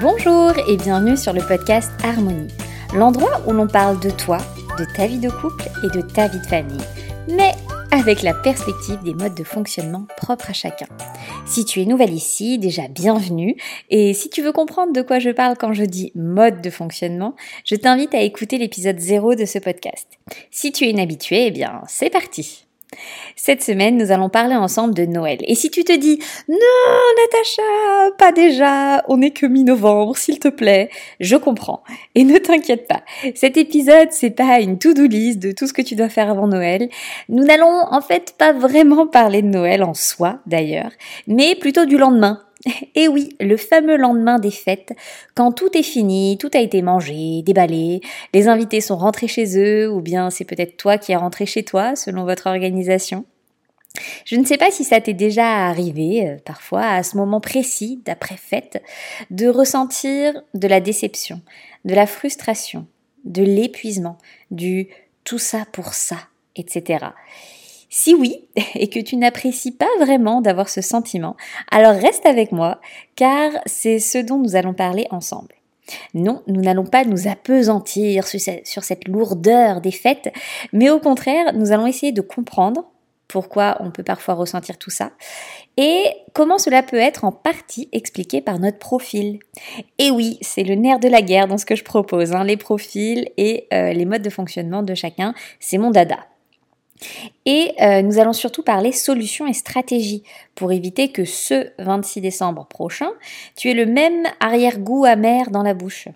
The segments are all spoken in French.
Bonjour et bienvenue sur le podcast Harmonie, l'endroit où l'on parle de toi, de ta vie de couple et de ta vie de famille, mais avec la perspective des modes de fonctionnement propres à chacun. Si tu es nouvelle ici, déjà bienvenue, et si tu veux comprendre de quoi je parle quand je dis mode de fonctionnement, je t'invite à écouter l'épisode 0 de ce podcast. Si tu es inhabitué, eh bien c'est parti cette semaine, nous allons parler ensemble de Noël. Et si tu te dis non, Natacha, pas déjà, on n'est que mi-novembre, s'il te plaît, je comprends. Et ne t'inquiète pas, cet épisode, c'est pas une to-do de tout ce que tu dois faire avant Noël. Nous n'allons en fait pas vraiment parler de Noël en soi, d'ailleurs, mais plutôt du lendemain, et oui, le fameux lendemain des fêtes, quand tout est fini, tout a été mangé, déballé, les invités sont rentrés chez eux, ou bien c'est peut-être toi qui es rentré chez toi, selon votre organisation. Je ne sais pas si ça t'est déjà arrivé, euh, parfois, à ce moment précis, d'après fête, de ressentir de la déception, de la frustration, de l'épuisement, du tout ça pour ça, etc. Si oui, et que tu n'apprécies pas vraiment d'avoir ce sentiment, alors reste avec moi, car c'est ce dont nous allons parler ensemble. Non, nous n'allons pas nous apesantir sur cette lourdeur des fêtes, mais au contraire, nous allons essayer de comprendre pourquoi on peut parfois ressentir tout ça, et comment cela peut être en partie expliqué par notre profil. Et oui, c'est le nerf de la guerre dans ce que je propose, hein, les profils et euh, les modes de fonctionnement de chacun, c'est mon dada. Et euh, nous allons surtout parler solutions et stratégies pour éviter que ce 26 décembre prochain, tu aies le même arrière-goût amer dans la bouche.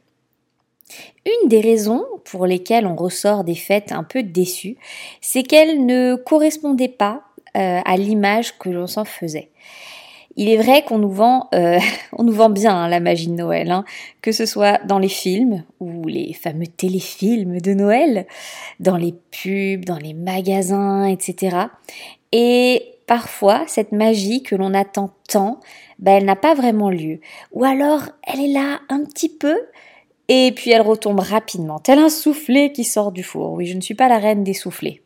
Une des raisons pour lesquelles on ressort des fêtes un peu déçues, c'est qu'elles ne correspondaient pas euh, à l'image que l'on s'en faisait. Il est vrai qu'on nous vend, euh, bien hein, la magie de Noël, hein, que ce soit dans les films ou les fameux téléfilms de Noël, dans les pubs, dans les magasins, etc. Et parfois, cette magie que l'on attend tant, ben, elle n'a pas vraiment lieu. Ou alors, elle est là un petit peu, et puis elle retombe rapidement, tel un soufflet qui sort du four. Oui, je ne suis pas la reine des soufflets.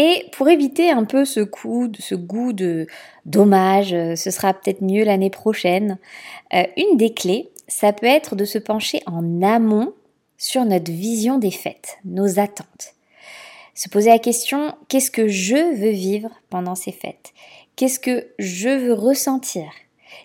Et pour éviter un peu ce goût de dommage, euh, ce sera peut-être mieux l'année prochaine, euh, une des clés, ça peut être de se pencher en amont sur notre vision des fêtes, nos attentes. Se poser la question, qu'est-ce que je veux vivre pendant ces fêtes? Qu'est-ce que je veux ressentir?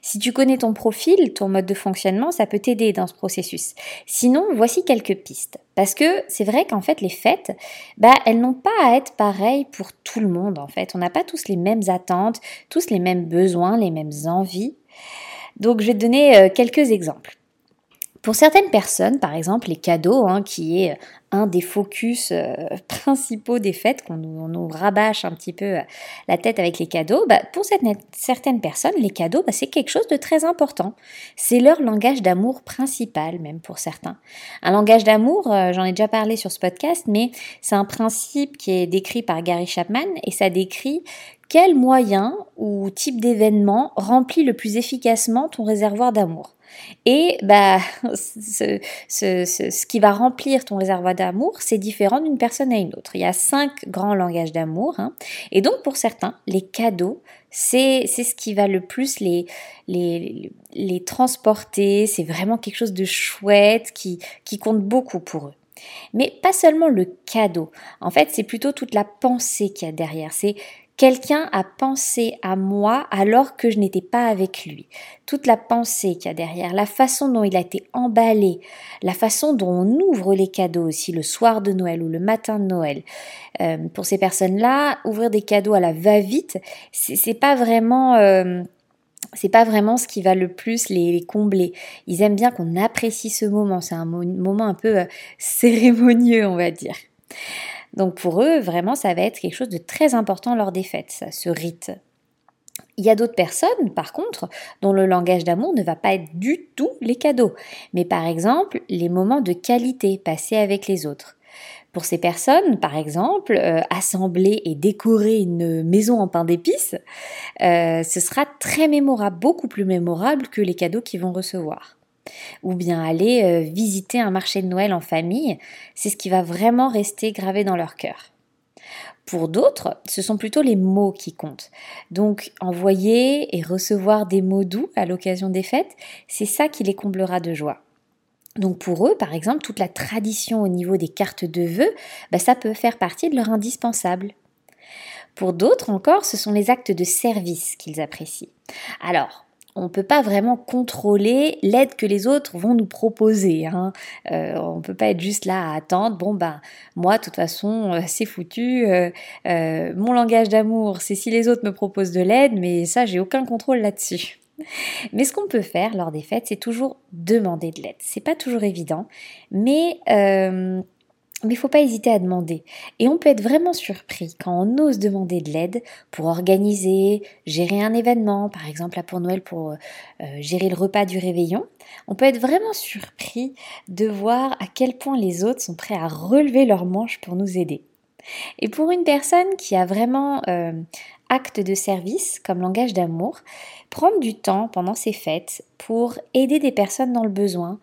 Si tu connais ton profil, ton mode de fonctionnement, ça peut t'aider dans ce processus. Sinon, voici quelques pistes. Parce que c'est vrai qu'en fait, les fêtes, bah, elles n'ont pas à être pareilles pour tout le monde, en fait. On n'a pas tous les mêmes attentes, tous les mêmes besoins, les mêmes envies. Donc, je vais te donner euh, quelques exemples. Pour certaines personnes, par exemple, les cadeaux, hein, qui est un des focus euh, principaux des fêtes, qu'on nous, rabâche un petit peu euh, la tête avec les cadeaux, bah, pour certaines personnes, les cadeaux, bah, c'est quelque chose de très important. C'est leur langage d'amour principal, même pour certains. Un langage d'amour, euh, j'en ai déjà parlé sur ce podcast, mais c'est un principe qui est décrit par Gary Chapman et ça décrit quel moyen ou type d'événement remplit le plus efficacement ton réservoir d'amour. Et bah, ce, ce, qui va remplir ton réservoir d'amour, c'est différent d'une personne à une autre. Il y a cinq grands langages d'amour. Hein. Et donc, pour certains, les cadeaux, c'est ce qui va le plus les, les, les transporter. C'est vraiment quelque chose de chouette qui, qui compte beaucoup pour eux. Mais pas seulement le cadeau. En fait, c'est plutôt toute la pensée qu'il y a derrière. C'est Quelqu'un a pensé à moi alors que je n'étais pas avec lui. Toute la pensée qu'il y a derrière, la façon dont il a été emballé, la façon dont on ouvre les cadeaux aussi le soir de Noël ou le matin de Noël. Euh, pour ces personnes-là, ouvrir des cadeaux à la va-vite, c'est pas vraiment euh, c'est pas vraiment ce qui va le plus les, combler. Ils aiment bien qu'on apprécie ce moment. C'est un moment un peu euh, cérémonieux, on va dire. Donc pour eux, vraiment, ça va être quelque chose de très important lors des fêtes, ce rite. Il y a d'autres personnes, par contre, dont le langage d'amour ne va pas être du tout les cadeaux, mais par exemple les moments de qualité passés avec les autres. Pour ces personnes, par exemple, euh, assembler et décorer une maison en pain d'épices, euh, ce sera très mémorable, beaucoup plus mémorable que les cadeaux qu'ils vont recevoir. Ou bien aller euh, visiter un marché de Noël en famille, c'est ce qui va vraiment rester gravé dans leur cœur. Pour d'autres, ce sont plutôt les mots qui comptent. Donc envoyer et recevoir des mots doux à l'occasion des fêtes, c'est ça qui les comblera de joie. Donc pour eux, par exemple, toute la tradition au niveau des cartes de vœux, bah, ça peut faire partie de leur indispensable. Pour d'autres encore, ce sont les actes de service qu'ils apprécient. Alors, on ne peut pas vraiment contrôler l'aide que les autres vont nous proposer. Hein. Euh, on ne peut pas être juste là à attendre. Bon ben moi de toute façon euh, c'est foutu. Euh, mon langage d'amour c'est si les autres me proposent de l'aide, mais ça j'ai aucun contrôle là-dessus. Mais ce qu'on peut faire lors des fêtes, c'est toujours demander de l'aide. C'est pas toujours évident, mais mais il faut pas hésiter à demander. Et on peut être vraiment surpris quand on ose demander de l'aide pour organiser, gérer un événement, par exemple là pour Noël pour euh, gérer le repas du réveillon. On peut être vraiment surpris de voir à quel point les autres sont prêts à relever leurs manches pour nous aider. Et pour une personne qui a vraiment euh, acte de service comme langage d'amour, prendre du temps pendant ces fêtes pour aider des personnes dans le besoin,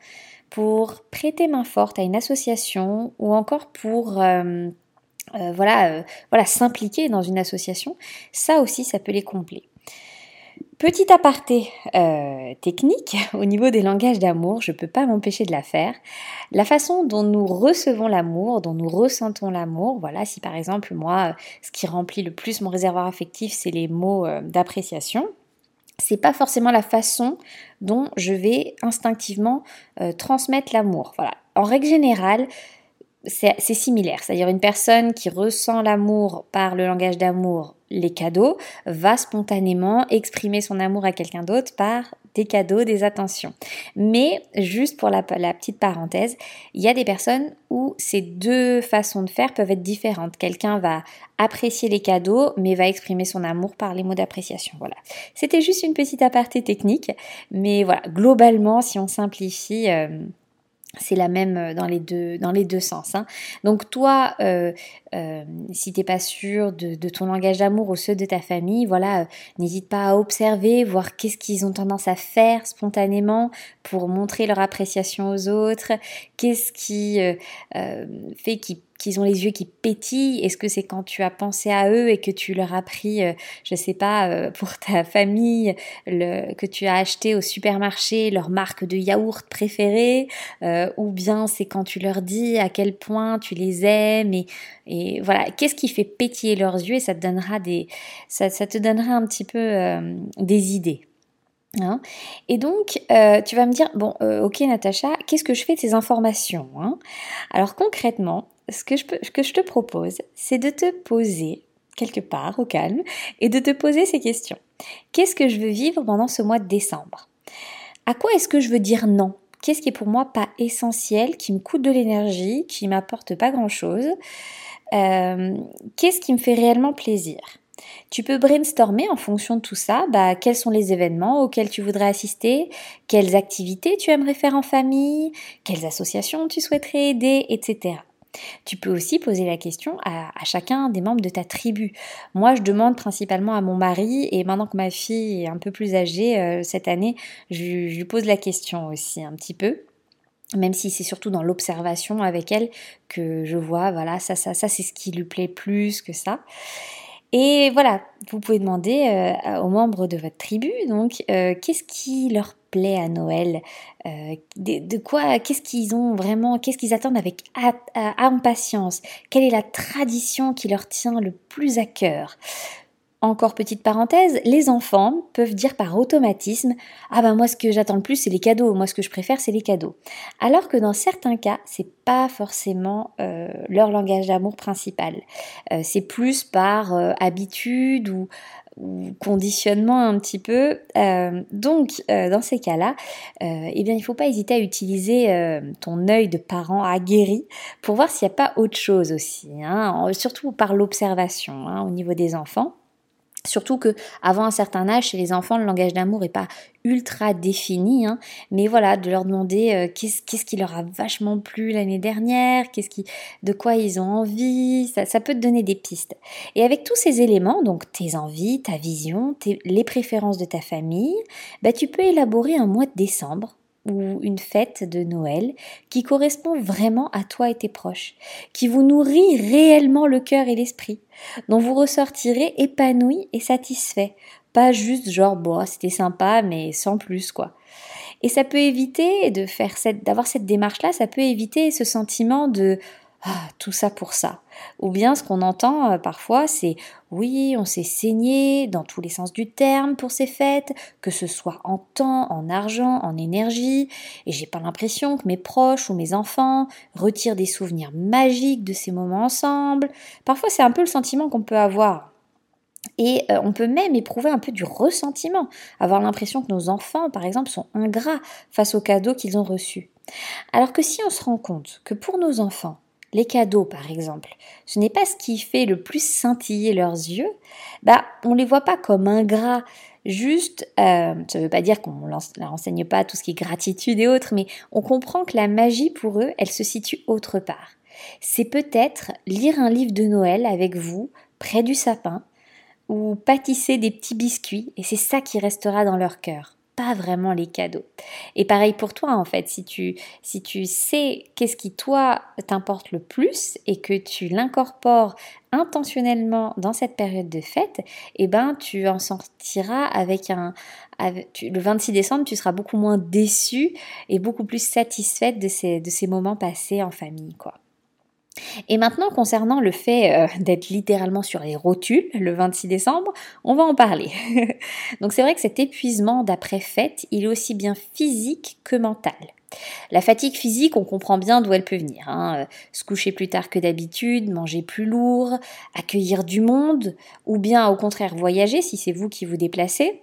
pour prêter main forte à une association ou encore pour euh, euh, euh, s'impliquer dans une association, ça aussi, ça peut les combler. Petit aparté technique au niveau des langages d'amour, je ne peux pas m'empêcher de la faire. La façon dont nous recevons l'amour, dont nous ressentons l'amour, voilà, si par exemple moi, ce qui remplit le plus mon réservoir affectif, c'est les mots d'appréciation, c'est pas forcément la façon dont je vais instinctivement euh, transmettre l'amour. Voilà. En règle générale, c'est similaire. C'est-à-dire une personne qui ressent l'amour par le langage d'amour, les cadeaux, va spontanément exprimer son amour à quelqu'un d'autre par des cadeaux, des attentions. Mais juste pour la, petite parenthèse, il y a des personnes où ces deux façons de faire peuvent être différentes. Quelqu'un va apprécier les cadeaux, mais va exprimer son amour par les mots d'appréciation. Voilà. C'était juste une petite aparté technique, mais voilà, globalement, si on simplifie, euh, c'est la même euh, dans les deux, sens. Hein. Donc toi, euh, euh, si t'es pas sûr de, ton langage d'amour ou ceux de ta famille, voilà, n'hésite pas à observer, voir qu'est-ce qu'ils ont tendance à faire spontanément pour montrer leur appréciation aux autres, qu'est-ce qui fait qu'ils qu'ils ont les yeux qui pétillent. Est-ce que c'est quand tu as pensé à eux et que tu leur as pris, euh, je sais pas, euh, pour ta famille, le, que tu as acheté au supermarché leur marque de yaourt préférée euh, Ou bien c'est quand tu leur dis à quel point tu les aimes et, voilà, qu'est-ce qui fait pétiller leurs yeux et ça te donnera des, ça, te donnera un petit peu des idées. Hein. Et donc, tu vas me dire, bon, ok Natacha, qu'est-ce que je fais de ces informations hein? Alors concrètement, ce que je, te propose, c'est de te poser quelque part au calme et de te poser ces questions. Qu'est-ce que je veux vivre pendant ce mois de décembre? À quoi est-ce que je veux dire non? Qu'est-ce qui est pour moi pas essentiel, qui me coûte de l'énergie, qui m'apporte pas grand-chose? Euh, Qu'est-ce qui me fait réellement plaisir? Tu peux brainstormer en fonction de tout ça, bah, quels sont les événements auxquels tu voudrais assister, quelles activités tu aimerais faire en famille, quelles associations tu souhaiterais aider, etc. Tu peux aussi poser la question à, chacun des membres de ta tribu. Moi, je demande principalement à mon mari, et maintenant que ma fille est un peu plus âgée euh, cette année, je, lui pose la question aussi un petit peu même si c'est surtout dans l'observation avec elle que je vois, voilà, ça, ça, ça, c'est ce qui lui plaît plus que ça. Et voilà, vous pouvez demander euh, aux membres de votre tribu, donc, euh, qu'est-ce qui leur plaît à Noël euh, de, quoi, qu'est-ce qu'ils ont vraiment, qu'est-ce qu'ils attendent avec impatience? Quelle est la tradition qui leur tient le plus à cœur? Encore petite parenthèse, les enfants peuvent dire par automatisme Ah ben moi ce que j'attends le plus c'est les cadeaux, moi ce que je préfère c'est les cadeaux. Alors que dans certains cas, c'est pas forcément euh, leur langage d'amour principal. Euh, c'est plus par euh, habitude ou, conditionnement un petit peu. donc dans ces cas-là, eh bien il faut pas hésiter à utiliser ton œil de parent aguerri pour voir s'il n'y a pas autre chose aussi, hein, surtout par l'observation hein, au niveau des enfants. Surtout que avant un certain âge, chez les enfants, le langage d'amour n'est pas ultra défini, hein. mais voilà, de leur demander euh, qu'est-ce, qui leur a vachement plu l'année dernière, qu'est-ce qui, de quoi ils ont envie, ça, peut te donner des pistes. Et avec tous ces éléments, donc tes envies, ta vision, les préférences de ta famille, bah, tu peux élaborer un mois de décembre ou une fête de Noël qui correspond vraiment à toi et tes proches, qui vous nourrit réellement le cœur et l'esprit, dont vous ressortirez épanoui et satisfait, pas juste genre bon c'était sympa mais sans plus quoi. Et ça peut éviter de faire cette d'avoir cette démarche là, ça peut éviter ce sentiment de ah, tout ça pour ça. Ou bien ce qu'on entend euh, parfois, c'est oui, on s'est saigné dans tous les sens du terme pour ces fêtes, que ce soit en temps, en argent, en énergie, et j'ai pas l'impression que mes proches ou mes enfants retirent des souvenirs magiques de ces moments ensemble. Parfois, c'est un peu le sentiment qu'on peut avoir. Et euh, on peut même éprouver un peu du ressentiment, avoir l'impression que nos enfants, par exemple, sont ingrats face aux cadeaux qu'ils ont reçus. Alors que si on se rend compte que pour nos enfants, les cadeaux par exemple, ce n'est pas ce qui fait le plus scintiller leurs yeux, bah on les voit pas comme ingrats. Juste, euh, ça ne veut pas dire qu'on ne leur enseigne pas tout ce qui est gratitude et autres, mais on comprend que la magie pour eux, elle se situe autre part. C'est peut-être lire un livre de Noël avec vous, près du sapin, ou pâtisser des petits biscuits, et c'est ça qui restera dans leur cœur pas vraiment les cadeaux. Et pareil pour toi en fait, si tu, si tu sais qu'est-ce qui toi t'importe le plus et que tu l'incorpores intentionnellement dans cette période de fête, eh ben tu en sortiras avec un le 26 décembre, tu seras beaucoup moins déçu et beaucoup plus satisfaite de ces, de ces moments passés en famille quoi. Et maintenant, concernant le fait euh, d'être littéralement sur les rotules le 26 décembre, on va en parler. Donc c'est vrai que cet épuisement d'après-fête, il est aussi bien physique que mental. La fatigue physique, on comprend bien d'où elle peut venir. Hein. Se coucher plus tard que d'habitude, manger plus lourd, accueillir du monde, ou bien au contraire voyager si c'est vous qui vous déplacez.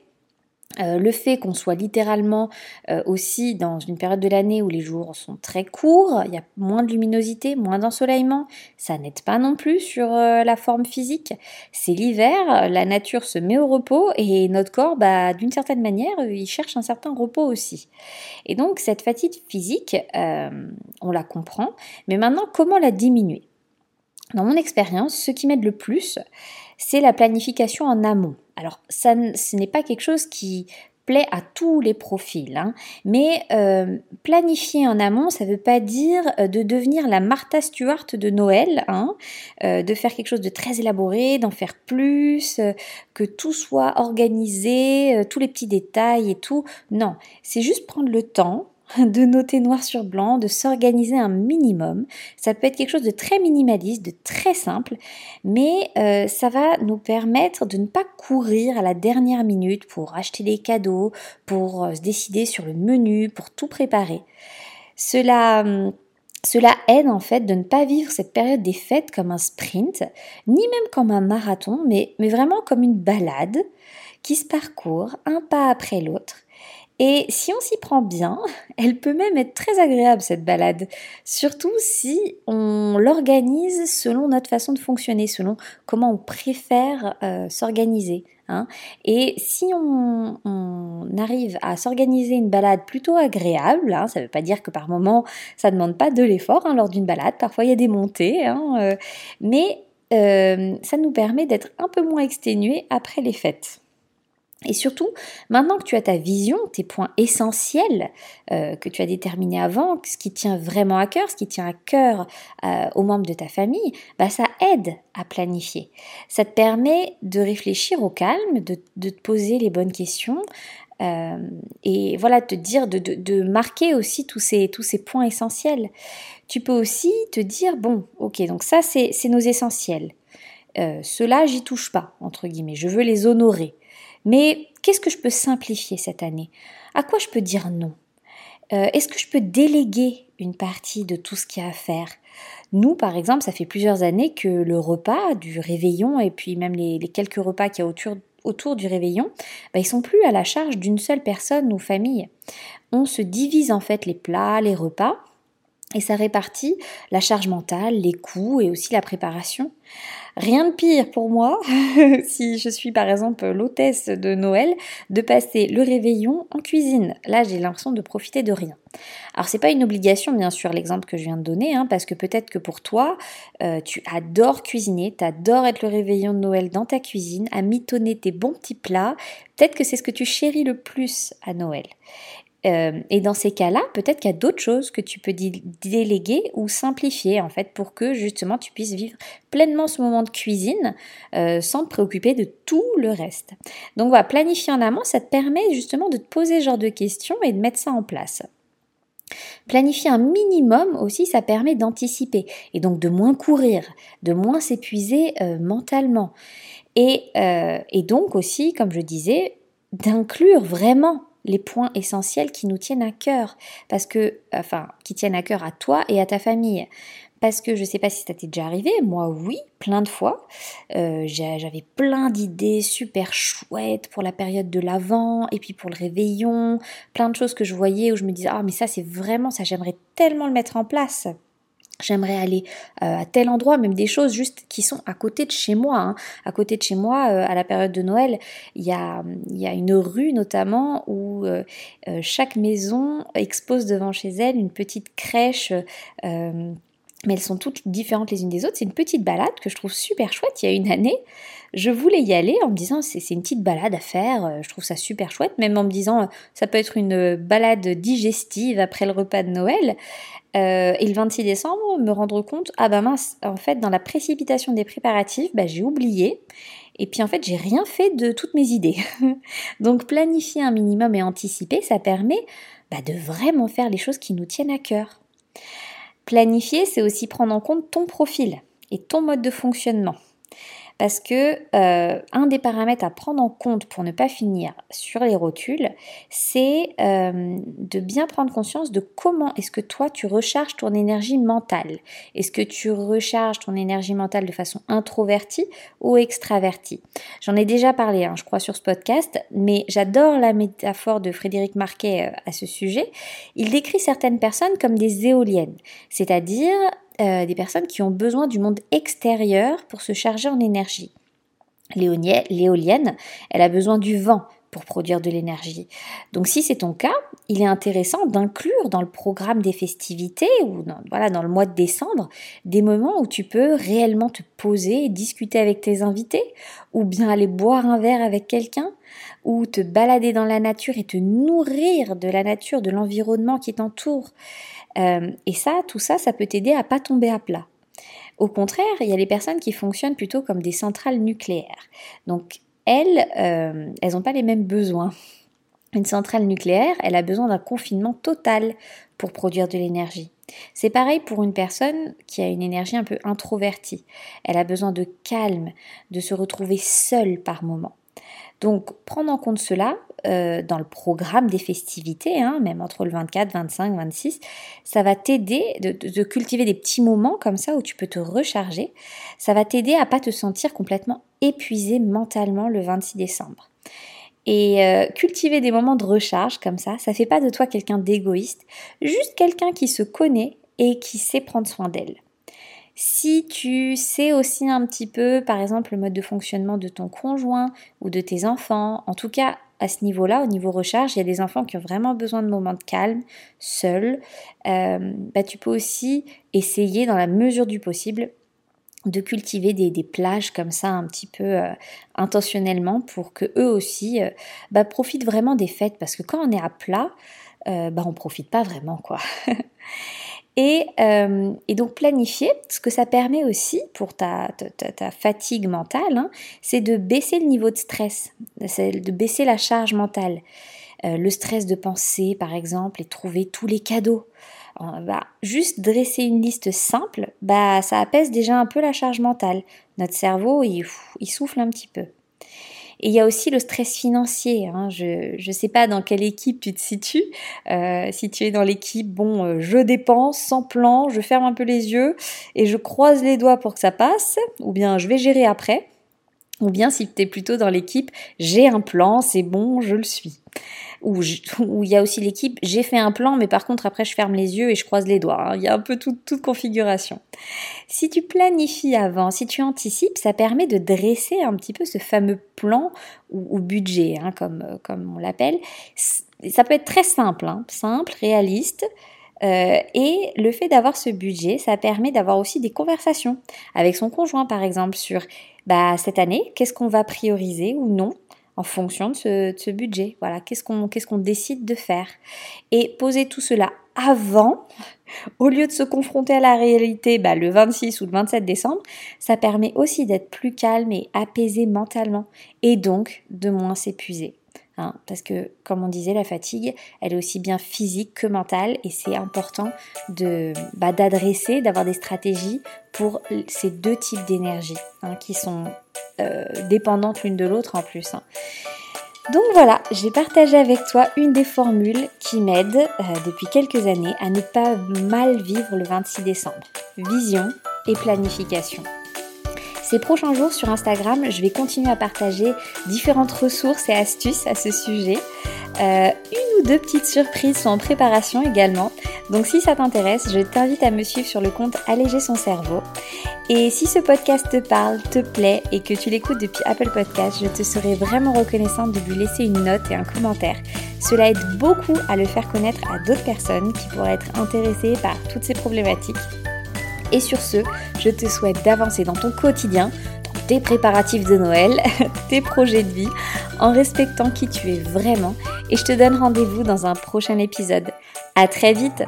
Euh, le fait qu'on soit littéralement euh, aussi dans une période de l'année où les jours sont très courts, il y a moins de luminosité, moins d'ensoleillement, ça n'aide pas non plus sur euh, la forme physique. C'est l'hiver, la nature se met au repos et notre corps, bah, d'une certaine manière, il cherche un certain repos aussi. Et donc cette fatigue physique, on la comprend, mais maintenant comment la diminuer? Dans mon expérience, ce qui m'aide le plus, c'est la planification en amont. Alors, ça, ce n'est pas quelque chose qui plaît à tous les profils. Hein. Mais euh, planifier en amont, ça ne veut pas dire euh, de devenir la Martha Stewart de Noël, hein, euh, de faire quelque chose de très élaboré, d'en faire plus, que tout soit organisé, tous les petits détails et tout. Non, c'est juste prendre le temps de noter noir sur blanc, de s'organiser un minimum. Ça peut être quelque chose de très minimaliste, de très simple, mais euh, ça va nous permettre de ne pas courir à la dernière minute pour acheter des cadeaux, pour euh, se décider sur le menu, pour tout préparer. Cela... Hum, cela aide en fait de ne pas vivre cette période des fêtes comme un sprint, ni même comme un marathon, mais, mais vraiment comme une balade qui se parcourt un pas après l'autre et si on s'y prend bien, elle peut même être très agréable cette balade, surtout si on l'organise selon notre façon de fonctionner, selon comment on préfère euh, s'organiser. Hein. Et si on, arrive à s'organiser une balade plutôt agréable, hein, ça ne veut pas dire que par moment ça ne demande pas de l'effort hein, lors d'une balade, parfois il y a des montées, euh, mais euh, ça nous permet d'être un peu moins exténués après les fêtes. Et surtout, maintenant que tu as ta vision, tes points essentiels euh, que tu as déterminés avant, ce qui tient vraiment à cœur, ce qui tient à cœur euh, aux membres de ta famille, bah, ça aide à planifier. Ça te permet de réfléchir au calme, de, te poser les bonnes questions, euh, et voilà, te dire, de, de, marquer aussi tous ces, tous ces points essentiels. Tu peux aussi te dire, bon, ok, donc ça c'est nos essentiels. Euh, Cela, j'y touche pas, entre guillemets, je veux les honorer. Mais qu'est-ce que je peux simplifier cette année? À quoi je peux dire non? Euh, Est-ce que je peux déléguer une partie de tout ce qu'il y a à faire? Nous, par exemple, ça fait plusieurs années que le repas du réveillon et puis même les, quelques repas qu'il y a autour, du réveillon, bah, ils sont plus à la charge d'une seule personne ou famille. On se divise en fait les plats, les repas, et ça répartit la charge mentale, les coûts et aussi la préparation. Rien de pire pour moi, si je suis par exemple l'hôtesse de Noël, de passer le réveillon en cuisine. Là, j'ai l'impression de profiter de rien. Alors, c'est pas une obligation, bien sûr, l'exemple que je viens de donner, hein, parce que peut-être que pour toi, euh, tu adores cuisiner, tu adores être le réveillon de Noël dans ta cuisine, à mitonner tes bons petits plats. Peut-être que c'est ce que tu chéris le plus à Noël. Euh, et dans ces cas-là, peut-être qu'il y a d'autres choses que tu peux déléguer ou simplifier en fait pour que justement tu puisses vivre pleinement ce moment de cuisine euh, sans te préoccuper de tout le reste. Donc voilà, planifier en amont, ça te permet justement de te poser ce genre de questions et de mettre ça en place. Planifier un minimum aussi, ça permet d'anticiper et donc de moins courir, de moins s'épuiser euh, mentalement. Et, et donc aussi, comme je disais, d'inclure vraiment les points essentiels qui nous tiennent à cœur, parce que, enfin, qui tiennent à cœur à toi et à ta famille. Parce que je ne sais pas si ça t'est déjà arrivé, moi oui, plein de fois. Euh, j'avais plein d'idées super chouettes pour la période de l'Avent et puis pour le réveillon, plein de choses que je voyais où je me disais ah mais ça c'est vraiment ça, j'aimerais tellement le mettre en place. J'aimerais aller euh, à tel endroit, même des choses juste qui sont à côté de chez moi. Hein. À côté de chez moi, euh, à la période de Noël, il y a, une rue notamment où euh, chaque maison expose devant chez elle une petite crèche mais elles sont toutes différentes les unes des autres. C'est une petite balade que je trouve super chouette. Il y a une année, je voulais y aller en me disant c'est une petite balade à faire, je trouve ça super chouette, même en me disant ça peut être une balade digestive après le repas de Noël. Euh, et le 26 décembre, me rendre compte, ah bah mince, en fait, dans la précipitation des préparatifs, bah, j'ai oublié. Et puis en fait, j'ai rien fait de toutes mes idées. Donc planifier un minimum et anticiper, ça permet bah, de vraiment faire les choses qui nous tiennent à cœur. Planifier, c'est aussi prendre en compte ton profil et ton mode de fonctionnement. Parce que euh, un des paramètres à prendre en compte pour ne pas finir sur les rotules, c'est euh, de bien prendre conscience de comment est-ce que toi tu recharges ton énergie mentale. Est-ce que tu recharges ton énergie mentale de façon introvertie ou extravertie? J'en ai déjà parlé, hein, je crois, sur ce podcast, mais j'adore la métaphore de Frédéric Marquet euh, à ce sujet. Il décrit certaines personnes comme des éoliennes, c'est-à-dire euh, des personnes qui ont besoin du monde extérieur pour se charger en énergie. L'éolienne, elle a besoin du vent pour produire de l'énergie. Donc si c'est ton cas, il est intéressant d'inclure dans le programme des festivités ou voilà, dans le mois de décembre des moments où tu peux réellement te poser et discuter avec tes invités ou bien aller boire un verre avec quelqu'un ou te balader dans la nature et te nourrir de la nature, de l'environnement qui t'entoure. Euh, et ça, tout ça, ça peut t'aider à pas tomber à plat. Au contraire, il y a les personnes qui fonctionnent plutôt comme des centrales nucléaires. Donc elles, euh, elles n'ont pas les mêmes besoins. Une centrale nucléaire, elle a besoin d'un confinement total pour produire de l'énergie. C'est pareil pour une personne qui a une énergie un peu introvertie. Elle a besoin de calme, de se retrouver seule par moment. Donc prendre en compte cela euh, dans le programme des festivités, hein, même entre le 24, 25, 26, ça va t'aider de, cultiver des petits moments comme ça où tu peux te recharger. Ça va t'aider à pas te sentir complètement épuisé mentalement le 26 décembre. Et euh, cultiver des moments de recharge comme ça, ça fait pas de toi quelqu'un d'égoïste, juste quelqu'un qui se connaît et qui sait prendre soin d'elle. Si tu sais aussi un petit peu, par exemple, le mode de fonctionnement de ton conjoint ou de tes enfants, en tout cas à ce niveau-là, au niveau recharge, il y a des enfants qui ont vraiment besoin de moments de calme, seuls. Euh, bah, tu peux aussi essayer, dans la mesure du possible, de cultiver des, plages comme ça un petit peu euh, intentionnellement pour que eux aussi euh, bah, profitent vraiment des fêtes parce que quand on est à plat, bah, on profite pas vraiment quoi. Euh, et, donc planifier, ce que ça permet aussi pour ta, fatigue mentale, hein, c'est de baisser le niveau de stress, de baisser la charge mentale. Euh, le stress de penser, par exemple, et trouver tous les cadeaux. Bah, juste dresser une liste simple, bah, ça apaise déjà un peu la charge mentale. Notre cerveau, il souffle un petit peu. Et il y a aussi le stress financier. Hein. Je ne sais pas dans quelle équipe tu te situes. Euh, si tu es dans l'équipe, bon, euh, je dépense sans plan, je ferme un peu les yeux et je croise les doigts pour que ça passe, ou bien je vais gérer après. Ou bien si tu es plutôt dans l'équipe, j'ai un plan, c'est bon, je le suis où, il y a aussi l'équipe, j'ai fait un plan, mais par contre après je ferme les yeux et je croise les doigts. Hein. Il y a un peu toute configuration. Si tu planifies avant, si tu anticipes, ça permet de dresser un petit peu ce fameux plan ou, budget, hein, comme, comme on l'appelle. Ça peut être très simple, hein, simple, réaliste. Euh, et le fait d'avoir ce budget, ça permet d'avoir aussi des conversations avec son conjoint, par exemple, sur bah, cette année, qu'est-ce qu'on va prioriser ou non en fonction de ce, budget. Voilà, qu'est-ce qu'on décide de faire Et poser tout cela avant, au lieu de se confronter à la réalité bah, le 26 ou le 27 décembre, ça permet aussi d'être plus calme et apaisé mentalement et donc de moins s'épuiser. Hein, parce que, comme on disait, la fatigue, elle est aussi bien physique que mentale et c'est important de bah, d'adresser, d'avoir des stratégies pour ces deux types d'énergie hein, qui sont euh, dépendantes l'une de l'autre en plus. Hein. Donc voilà, j'ai partagé avec toi une des formules qui m'aide euh, depuis quelques années à ne pas mal vivre le 26 décembre. Vision et planification. Ces prochains jours sur Instagram, je vais continuer à partager différentes ressources et astuces à ce sujet. Euh, une ou deux petites surprises sont en préparation également. Donc si ça t'intéresse, je t'invite à me suivre sur le compte Alléger son cerveau. Et si ce podcast te parle, te plaît et que tu l'écoutes depuis Apple Podcast, je te serais vraiment reconnaissante de lui laisser une note et un commentaire. Cela aide beaucoup à le faire connaître à d'autres personnes qui pourraient être intéressées par toutes ces problématiques et sur ce, je te souhaite d'avancer dans ton quotidien, dans tes préparatifs de Noël, tes projets de vie, en respectant qui tu es vraiment. Et je te donne rendez-vous dans un prochain épisode. À très vite